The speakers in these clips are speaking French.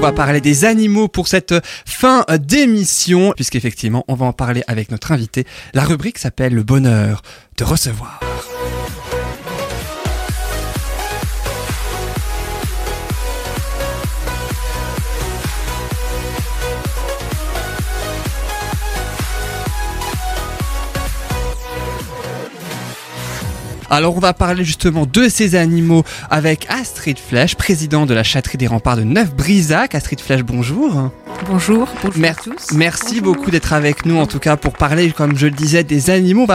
on va parler des animaux pour cette fin d'émission, puisqu'effectivement, on va en parler avec notre invité. La rubrique s'appelle Le bonheur de recevoir. Alors on va parler justement de ces animaux avec Astrid Flèche, président de la châterie des remparts de Neuf-Brisac. Astrid Flèche, bonjour. Bonjour, bonjour Mer- à tous. Merci beaucoup d'être avec nous en tout cas pour parler, comme je le disais, des animaux.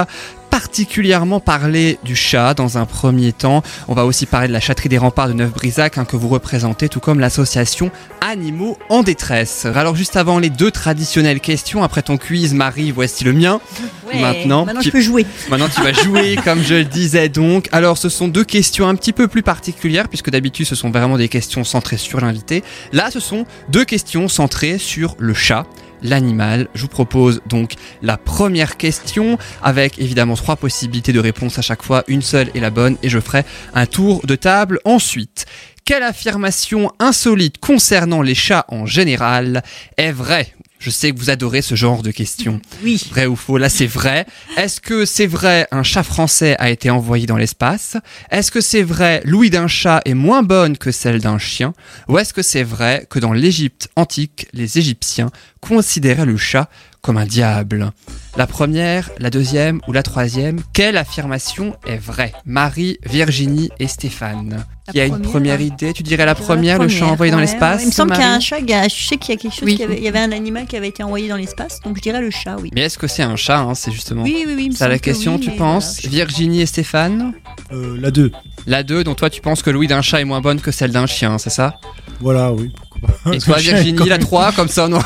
Particulièrement parler du chat dans un premier temps. On va aussi parler de la châterie des remparts de Neuf-Brisac hein, que vous représentez, tout comme l'association Animaux en détresse. Alors juste avant les deux traditionnelles questions, après ton quiz, Marie, voici le mien. Ouais, Maintenant, maintenant tu- je peux jouer. Maintenant, tu vas jouer, comme je le disais donc. Alors, ce sont deux questions un petit peu plus particulières, puisque d'habitude, ce sont vraiment des questions centrées sur l'invité. Là, ce sont deux questions centrées sur le chat, l'animal. Je vous propose donc la première question, avec évidemment trois possibilités de réponse à chaque fois. Une seule est la bonne, et je ferai un tour de table ensuite. Quelle affirmation insolite concernant les chats en général est vraie? Je sais que vous adorez ce genre de questions. Oui. Vrai ou faux Là, c'est vrai. Est-ce que c'est vrai un chat français a été envoyé dans l'espace? Est-ce que c'est vrai l'ouïe d'un chat est moins bonne que celle d'un chien? Ou est-ce que c'est vrai que dans l'Égypte antique, les Égyptiens considéraient le chat comme un diable? La première, la deuxième ou la troisième Quelle affirmation est vraie? Marie, Virginie et Stéphane. Qui a une première, hein. idée Tu dirais la première, le chat envoyé dans l'espace ouais. Il me semble qu'il y a un chat, il y a- je sais qu'il y a quelque chose, Oui. qui avait- il y avait un animal qui avait été envoyé dans l'espace, donc je dirais le chat, oui. Mais est-ce que c'est un chat hein, C'est justement Oui, oui, oui. ça la que question, oui, tu penses voilà. Virginie et Stéphane Euh, la 2. La 2, donc toi tu penses que l'ouïe d'un chat est moins bonne que celle d'un chien, c'est ça? Voilà, oui, pas. Et toi Virginie, la même- 3, comme ça on aura-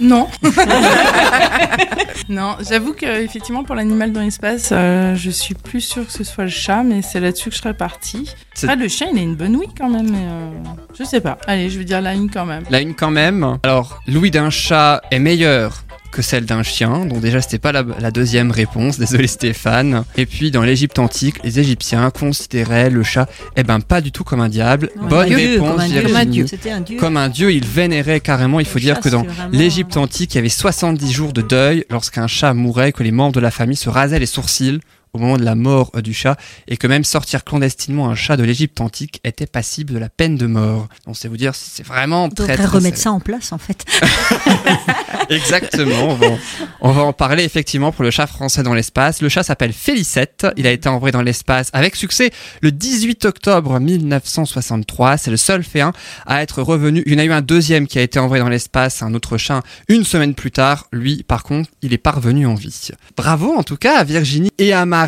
Non. non, j'avoue que effectivement pour l'animal dans l'espace, euh, je suis plus sûre que ce soit le chat, mais c'est là-dessus que je serais partie. C'est- Ah, le chien, il a une bonne ouïe quand même, mais euh, je sais pas. Allez, je vais dire la une quand même. La une quand même. Alors, l'ouïe d'un chat est meilleure que celle d'un chien, donc déjà c'était pas la, la deuxième réponse, désolé Stéphane. Et puis dans l'Égypte antique, les Égyptiens considéraient le chat, eh ben pas du tout comme un diable. Comme un Bonne dieu, réponse comme un dieu. Un. Comme un dieu, ils vénéraient carrément, il faut Le dire chat, que dans vraiment- l'Égypte antique, il y avait 70 jours de deuil lorsqu'un chat mourait, que les membres de la famille se rasaient les sourcils au moment de la mort euh, du chat, et que même sortir clandestinement un chat de l'Égypte antique était passible de la peine de mort. Donc c'est vous dire, c'est vraiment On très devrait très remettre ça en place, en fait. Exactement, on va, en- on va en parler effectivement pour le chat français dans l'espace. Le chat s'appelle Félicette, il a été envoyé dans l'espace avec succès le 18 octobre 1963. C'est le seul féin à être revenu. Il y en a eu un deuxième qui a été envoyé dans l'espace, un autre chat, une semaine plus tard. Lui, par contre, il est parvenu en vie. Bravo en tout cas à Virginie et à Marie.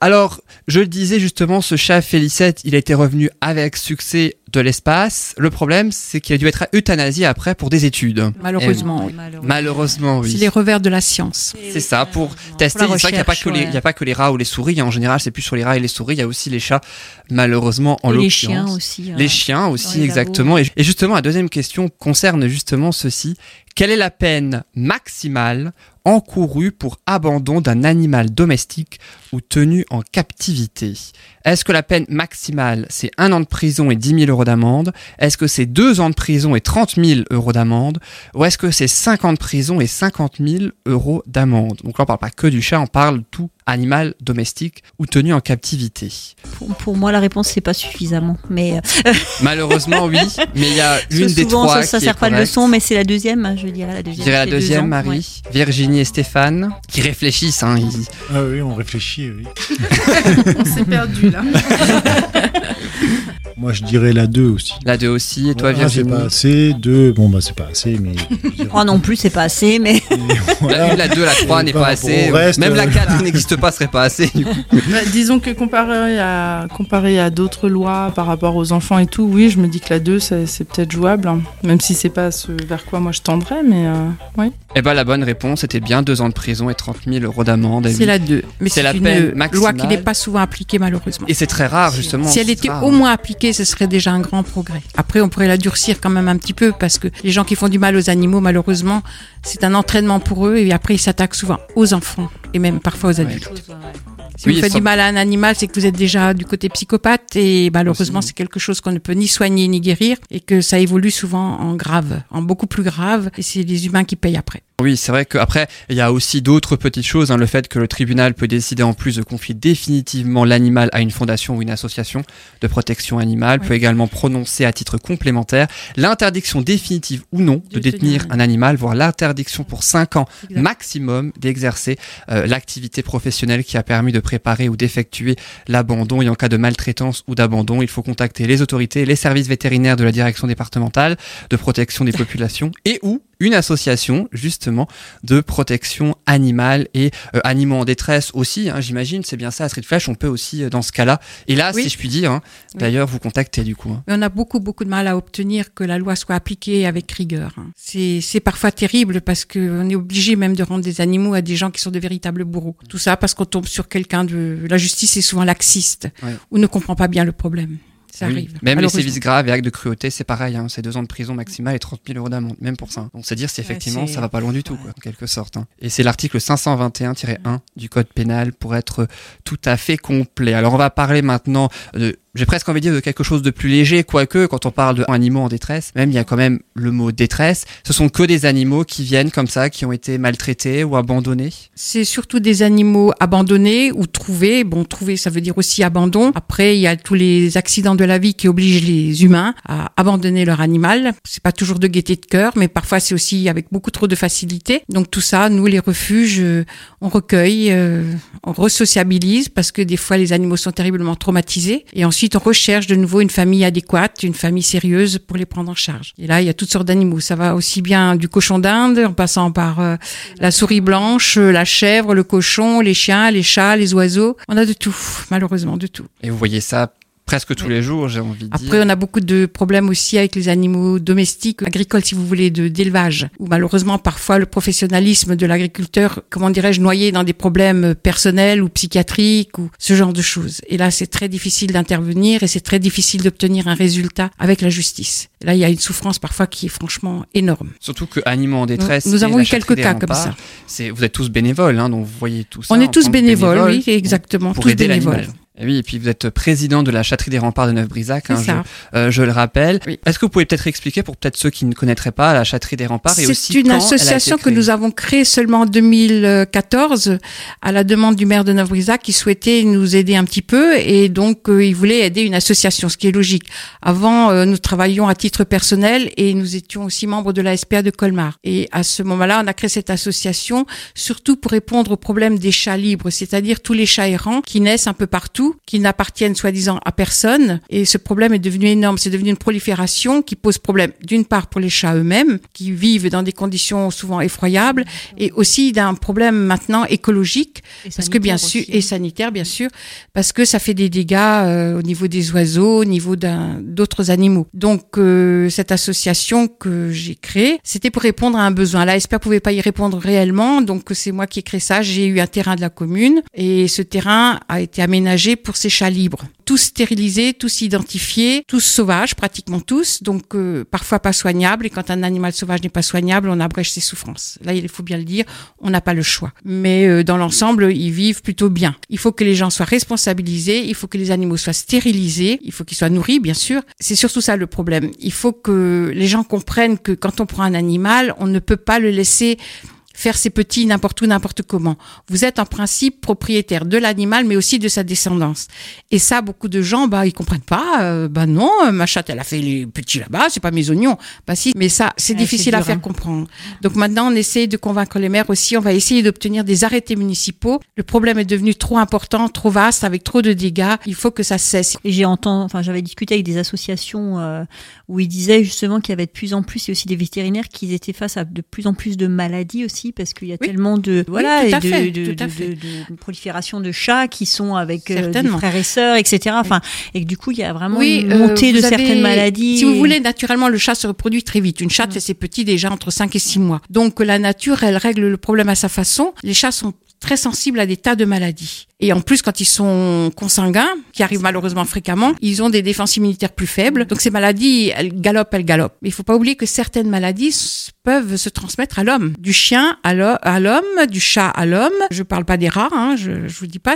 Alors, je le disais justement, ce chat Félicette, il a été revenu avec succès de l'espace. Le problème, c'est qu'il a dû être euthanasié après pour des études. Malheureusement, oui. Malheureusement, oui. C'est les revers de la science. C'est ça, pour tester. C'est vrai qu'il n'y a, pas que les- ouais. il y a pas que les rats ou les souris. En général, c'est plus sur les rats et les souris. Il y a aussi les chats, malheureusement, en Et les l'occurrence. chiens aussi. hein. Les chiens aussi, les exactement. Et justement, la deuxième question concerne justement ceci. Quelle est la peine maximale encourue pour abandon d'un animal domestique ou tenu en captivité. Est-ce que la peine maximale, c'est un an de prison et 10 000 euros d'amende? Est-ce que c'est deux ans de prison et 30 000 euros d'amende? Ou est-ce que c'est 5 ans de prison et 50 000 euros d'amende? Donc là, on parle pas que du chat, on parle tout animal domestique ou tenu en captivité. Pour, pour moi, la réponse, c'est pas suffisamment. Mais euh, Malheureusement, oui, mais il y a une des souvent, trois ça, ça qui sert est pas de correcte. leçon, mais c'est la deuxième. Je dirais la Je deuxième. dirais la c'est deux deuxième, ans, Marie, ouais. Virginie et Stéphane, qui réfléchissent. Hein, ils- Ah oui, on réfléchit, oui. On s'est perdu là. Moi, je dirais la 2 aussi. La deux aussi, et toi Un, c'est Virginie pas assez. 2, bon, bah, c'est pas assez, mais. je dirais- Oh non plus, c'est pas assez, mais La voilà. 1, la 2, la 3 Et n'est pas rapport assez. au reste, Même la euh, 4 n'existe pas, serait pas assez. du coup. Bah, disons que comparé à, comparé à d'autres lois par rapport aux enfants et tout, oui, je me dis que la 2, c'est peut-être jouable. hein. Même si c'est pas ce vers quoi moi je tendrais, mais euh, oui. Eh ben la bonne réponse était bien 2 ans de prison et 30 000 euros d'amende. Et C'est la 2. Mais C'est c'est la une peine loi maximale. qui n'est pas souvent appliquée malheureusement. Et c'est très rare, justement. Si elle était rare. au moins appliquée, ce serait déjà un grand progrès. Après, on pourrait la durcir quand même un petit peu parce que les gens qui font du mal aux animaux, malheureusement, c'est un entraînement pour eux et après ils s'attaquent souvent aux enfants et même parfois aux adultes. Si Oui, vous faites ça- du mal à un animal, c'est que vous êtes déjà du côté psychopathe et malheureusement c'est quelque chose qu'on ne peut ni soigner ni guérir et que ça évolue souvent en grave, en beaucoup plus grave et c'est les humains qui payent après. Oui, c'est vrai qu'après, il y a aussi d'autres petites choses. hein. le fait que le tribunal peut décider en plus de confier définitivement l'animal à une fondation ou une association de protection animale, Oui. peut également prononcer à titre complémentaire l'interdiction définitive ou non de, De détenir tenir un animal, voire l'interdiction pour 5 ans maximum d'exercer euh, l'activité professionnelle qui a permis de préparer ou d'effectuer l'abandon. Et en cas de maltraitance ou d'abandon, il faut contacter les autorités, les services vétérinaires de la direction départementale de protection des populations et ou une association justement de protection animale et euh, animaux en détresse aussi. hein, J'imagine, c'est bien ça. À Street Flash, on peut aussi euh, dans ce cas-là. Et là, Oui. si je puis dire, hein, Oui. d'ailleurs, vous contactez du coup. hein. On a beaucoup, beaucoup de mal à obtenir que la loi soit appliquée avec rigueur. hein. C'est c'est parfois terrible parce qu'on est obligé même de rendre des animaux à des gens qui sont de véritables bourreaux. Tout ça parce qu'on tombe sur quelqu'un de... La justice est souvent laxiste Ouais. ou ne comprend pas bien le problème. Ça Oui. arrive. Même les sévices graves et actes de cruauté, c'est pareil. Hein, c'est deux ans de prison maximale et 30 000 euros d'amende, même pour ça. Donc c'est dire si effectivement ça va pas loin du tout, quoi, en quelque sorte. hein. Et c'est l'article 521-1 du code pénal pour être tout à fait complet. Alors on va parler maintenant de j'ai presque envie de dire de quelque chose de plus léger, quoique quand on parle d'animaux en détresse, même il y a quand même le mot détresse. Ce sont que des animaux qui viennent comme ça, qui ont été maltraités ou abandonnés. C'est surtout des animaux abandonnés ou trouvés. Bon, trouver, ça veut dire aussi abandon. Après, il y a tous les accidents de la vie qui obligent les humains à abandonner leur animal. C'est pas toujours de gaieté de cœur, mais parfois c'est aussi avec beaucoup trop de facilité. Donc tout ça, nous, les refuges, euh, on recueille, euh, on resociabilise parce que des fois les animaux sont terriblement traumatisés. Et ensuite, on recherche de nouveau une famille adéquate, une famille sérieuse pour les prendre en charge. Et là, il y a toutes sortes d'animaux. Ça va aussi bien du cochon d'Inde, en passant par euh, la souris blanche, euh, la chèvre, le cochon, les chiens, les chats, les oiseaux. On a de tout, malheureusement, de tout. Et vous voyez ça presque tous les jours, j'ai envie de dire. Après, on a beaucoup de problèmes aussi avec les animaux domestiques, agricoles, si vous voulez, de d'élevage, où malheureusement, parfois, le professionnalisme de l'agriculteur, comment dirais-je, noyé dans des problèmes personnels ou psychiatriques ou ce genre de choses. Et là, c'est très difficile d'intervenir et c'est très difficile d'obtenir un résultat avec la justice. Là, il y a une souffrance parfois qui est franchement énorme. Surtout que Animaux en détresse. Nous- avons eu quelques cas comme ça. Vous êtes tous bénévoles, hein, donc vous voyez tout ça. On est tous bénévoles, bénévoles oui, exactement, pour tous aider bénévoles. Et oui, et puis vous êtes président de la Châterie des Remparts de Neuf-Brisac, hein, je, euh, je le rappelle. Oui. Est-ce que vous pouvez peut-être expliquer pour peut-être ceux qui ne connaîtraient pas la Châterie des Remparts et aussi C'est une quand association que nous avons créée seulement en 2014 à la demande du maire de Neuf-Brisac qui souhaitait nous aider un petit peu et donc euh, il voulait aider une association, ce qui est logique. Avant, euh, nous travaillions à titre personnel et nous étions aussi membres de la SPA de Colmar. Et à ce moment-là, on a créé cette association surtout pour répondre au problème des chats libres, c'est-à-dire tous les chats errants qui naissent un peu partout, qui n'appartiennent soi-disant à personne. Et ce problème est devenu énorme. C'est devenu une prolifération qui pose problème d'une part pour les chats eux-mêmes, qui vivent dans des conditions souvent effroyables, et aussi d'un problème maintenant écologique, parce que bien sûr, et sanitaire bien sûr, parce que ça fait des dégâts euh, au niveau des oiseaux, au niveau d'autres animaux. Donc euh, cette association que j'ai créée, c'était pour répondre à un besoin. La SPA pouvait pas y répondre réellement, donc c'est moi qui ai créé ça. J'ai eu un terrain de la commune et ce terrain a été aménagé pour ces chats libres. Tous stérilisés, tous identifiés, tous sauvages, pratiquement tous, donc euh, parfois pas soignables. Et quand un animal sauvage n'est pas soignable, on abrège ses souffrances. Là, il faut bien le dire, on n'a pas le choix. Mais euh, dans l'ensemble, ils vivent plutôt bien. Il faut que les gens soient responsabilisés, il faut que les animaux soient stérilisés, il faut qu'ils soient nourris, bien sûr. C'est surtout ça le problème. Il faut que les gens comprennent que quand on prend un animal, on ne peut pas le laisser faire ses petits n'importe où, n'importe comment. Vous êtes en principe propriétaire de l'animal, mais aussi de sa descendance. Et ça, beaucoup de gens, bah, ils comprennent pas. Euh, bah non, euh, ma chatte, elle a fait les petits là-bas, c'est pas mes oignons. Bah si, mais ça, c'est Ouais, difficile à dur, faire hein. comprendre. Donc maintenant, on essaie de convaincre les maires aussi. On va essayer d'obtenir des arrêtés municipaux. Le problème est devenu trop important, trop vaste, avec trop de dégâts. Il faut que ça cesse. Et j'ai entendu, enfin, j'avais discuté avec des associations euh, où ils disaient justement qu'il y avait de plus en plus, et aussi des vétérinaires qui étaient face à de plus en plus de maladies aussi, parce qu'il y a Oui. tellement de, voilà, et de, fait, prolifération de chats qui sont avec euh, des frères et sœurs, etc. Enfin, et que du coup, il y a vraiment Oui, une euh, montée de vous avez- certaines maladies. Si vous et- voulez, naturellement, le chat se reproduit très vite. Une chatte fait ses petits déjà entre 5 et 6 mois. Donc la nature, elle règle le problème à sa façon. Les chats sont très sensibles à des tas de maladies. Et en plus, quand ils sont consanguins, qui arrivent malheureusement fréquemment, ils ont des défenses immunitaires plus faibles. Donc ces maladies, elles galopent, elles galopent. Il faut pas oublier que certaines maladies peuvent se transmettre à l'homme, du chien à l'ho- à l'homme, du chat à l'homme. Je parle pas des rats, hein, je, je vous dis pas.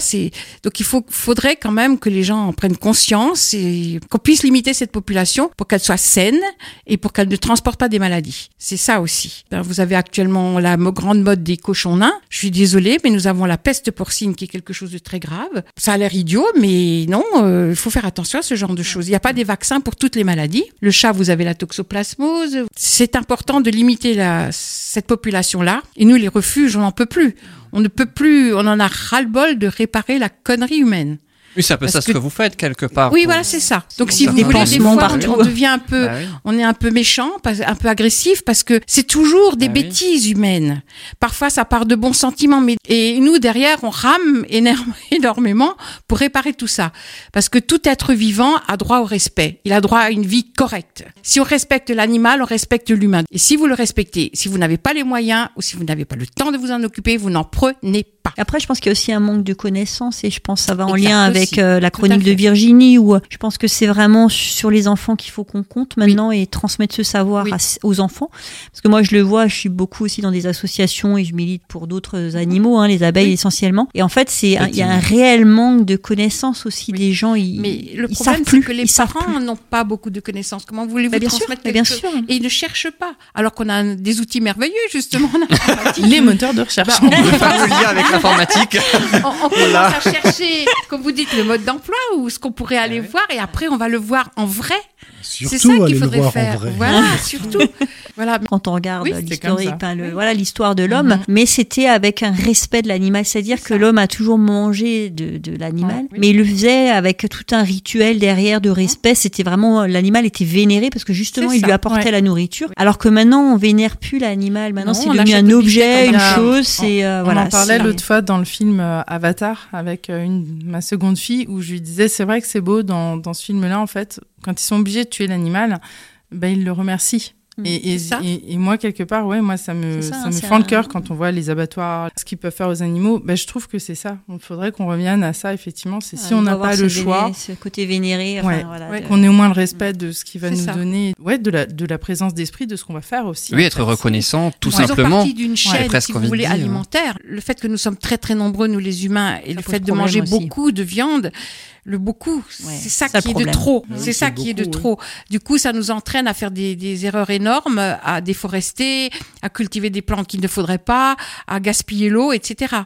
Donc il faut, faudrait quand même que les gens en prennent conscience et qu'on puisse limiter cette population pour qu'elle soit saine et pour qu'elle ne transporte pas des maladies. C'est ça aussi. Ben, vous avez actuellement la grande mode des cochons nains. Je suis désolée, mais nous avons la peste porcine qui est quelque chose de très grave. Ça a l'air idiot, mais non, euh, il faut faire attention à ce genre de choses. Il n'y a pas des vaccins pour toutes les maladies. Le chat, vous avez la toxoplasmose. C'est important de limiter la, cette population-là. Et nous, les refuges, on n'en peut plus. On ne peut plus, on en a ras-le-bol de réparer la connerie humaine. Oui, c'est un peu Parce ça ce que- que vous faites quelque part. Oui, pour- voilà, c'est ça. Donc, si vous voulez, des fois, on- partout. on devient un peu, Bah oui. on est un peu méchant, un peu agressif, parce que c'est toujours des Ah oui. bêtises humaines. Parfois, ça part de bons sentiments, mais et nous derrière, on rame énormément pour réparer tout ça, parce que tout être vivant a droit au respect. Il a droit à une vie correcte. Si on respecte l'animal, on respecte l'humain. Et si vous le respectez, si vous n'avez pas les moyens ou si vous n'avez pas le temps de vous en occuper, vous n'en prenez pas. Après, je pense qu'il y a aussi un manque de connaissances et je pense que ça va en Exact lien avec aussi. euh, la chronique de. Virginie où euh, je pense que c'est vraiment sur les enfants qu'il faut qu'on compte maintenant et transmettre ce savoir Oui. à s- aux enfants. Parce que moi, je le vois, je suis beaucoup aussi dans des associations et je milite pour d'autres animaux, hein, les abeilles Oui. essentiellement. Et en fait, c'est il y a un réel manque de connaissances aussi Oui. des gens. Ils, Mais le ils problème, savent c'est plus. que les ils savent parents plus. n'ont pas beaucoup de connaissances. Comment voulez-vous Bah, bien sûr, transmettre quelque bien sûr. Et ils ne cherchent pas. Alors qu'on a des outils merveilleux, justement. en. Les moteurs de recherche. Bah, on, On peut faire le lien avec l'informatique. on- on commence à chercher, comme vous dites, le mode d'emploi ou ce qu'on pourrait aller voir, et après on va le voir en vrai. C'est ça qu'il faudrait faire. Voilà, surtout. Voilà. quand on regarde Oui, c'était l'historique, comme ça. enfin, le- Oui. voilà l'histoire de l'homme, Mhm. mais c'était avec un respect de l'animal, c'est-à-dire C'est que l'homme a toujours mangé de, de l'animal, Ah, oui. mais il le faisait avec tout un rituel derrière de respect. C'était vraiment l'animal était vénéré parce que justement il lui apportait ouais. la nourriture, alors que maintenant on vénère plus l'animal. Maintenant c'est devenu un objet, une chose. C'est euh, On voilà. en parlait l'autre fois dans le film euh, Avatar avec euh, une, ma seconde fille où je lui disais c'est vrai que c'est beau dans, dans ce film-là en fait quand ils sont obligés de tuer l'animal ben ils le remercient. Mm. Et, et, C'est ça. et- et moi quelque part ouais moi ça me ça, ça, hein, me fend le cœur quand on voit les abattoirs ce qu'ils peuvent faire aux animaux ben je trouve que c'est ça il faudrait qu'on revienne à ça effectivement c'est si Ouais, on n'a pas le véné- choix ce côté vénéré, enfin, Ouais. voilà, Ouais, de- qu'on ait au moins le respect de ce qu'il va nous ça. donner ouais de la de la présence d'esprit de ce qu'on va faire aussi Oui, être fait. reconnaissant, tout simplement. partie d'une chaîne, presque si vous voulez, dire. alimentaire. Le fait que nous sommes très très nombreux, nous les humains, et Ça le fait de manger aussi. beaucoup de viande, le beaucoup, Ouais, c'est ça qui est de trop. Oui, c'est ça qui est de trop. Du coup, ça nous entraîne à faire des, des erreurs énormes, à déforester, à cultiver des plantes qu'il ne faudrait pas, à gaspiller l'eau, etc.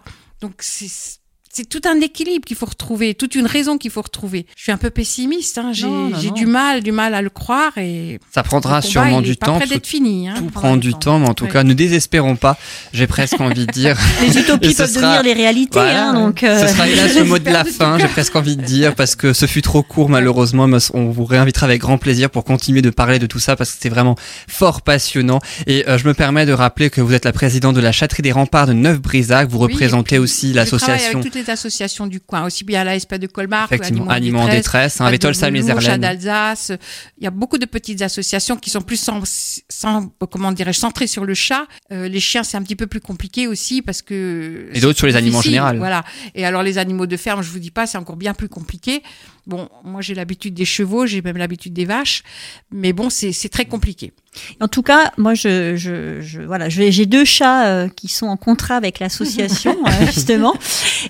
Donc c'est c'est tout un équilibre qu'il faut retrouver, toute une raison qu'il faut retrouver. Je suis un peu pessimiste, hein. j'ai Non, non, j'ai non. du mal, du mal à le croire et Ça prendra combat, sûrement du temps. près Tout, d'être fini. Hein. tout prend du temps. temps, mais en tout Ouais. cas, ne désespérons pas. J'ai presque envie de dire. Les utopies ce peuvent sera- devenir des réalités, Voilà. hein, donc. euh, Ce sera hélas le mot de la fin, j'ai presque envie de dire, parce que ce fut trop court malheureusement, mais on vous réinvitera avec grand plaisir pour continuer de parler de tout ça, parce que c'était vraiment fort passionnant. Et euh, je me permets de rappeler que vous êtes la présidente de la Châterie des Remparts de Neuf-Brisac, vous Oui, représentez aussi l'association, les associations du coin, aussi bien la SP de Colmar effectivement, Animaux Animaux en détresse, hein, Pas avec de Tolsheim les Erlennes. d'Alsace. Il y a beaucoup de petites associations qui sont plus sans, sans comment dirais-je, centrées sur le chat. Euh, les chiens, c'est un petit peu plus compliqué aussi parce que. Et d'autres sur les animaux en général. Voilà. Et alors, les animaux de ferme, je vous dis pas, c'est encore bien plus compliqué. Bon, moi, j'ai l'habitude des chevaux, j'ai même l'habitude des vaches. Mais bon, c'est très compliqué. En tout cas, moi, je, je, je voilà, j'ai deux chats euh, qui sont en contrat avec l'association euh, justement.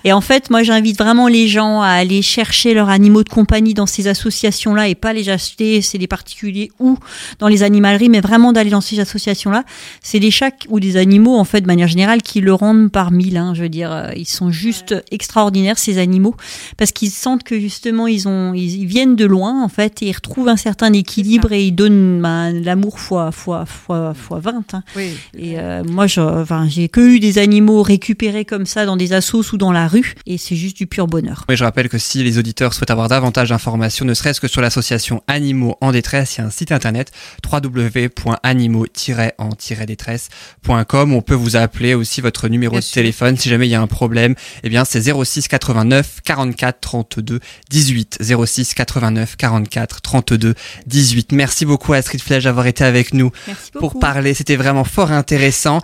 Et en fait, moi, j'invite vraiment les gens à aller chercher leurs animaux de compagnie dans ces associations-là et pas les acheter. C'est des particuliers ou dans les animaleries, mais vraiment d'aller dans ces associations-là. C'est des chats ou des animaux en fait, de manière générale, qui le rendent par mille. Hein, je veux dire, euh, ils sont juste extraordinaires ces animaux parce qu'ils sentent que justement ils ont, ils, ils viennent de loin en fait et ils retrouvent un certain équilibre et ils donnent ben, l'amour fois fois fois fois 20 hein. Oui. Et euh, moi, je- enfin, j'ai que eu des animaux récupérés comme ça dans des assos ou dans la rue, et c'est juste du pur bonheur. Oui, je rappelle que si les auditeurs souhaitent avoir davantage d'informations, ne serait-ce que sur l'association Animaux en détresse, il y a un site internet www.animaux-en-détresse.com. On peut vous appeler aussi votre numéro Bien de sûr. téléphone si jamais il y a un problème. Eh bien, c'est 06 89 44 32 18. 06 89 44 32 18. Merci beaucoup Astrid Flèche d'avoir été avec nous Merci pour parler. C'était vraiment fort intéressant.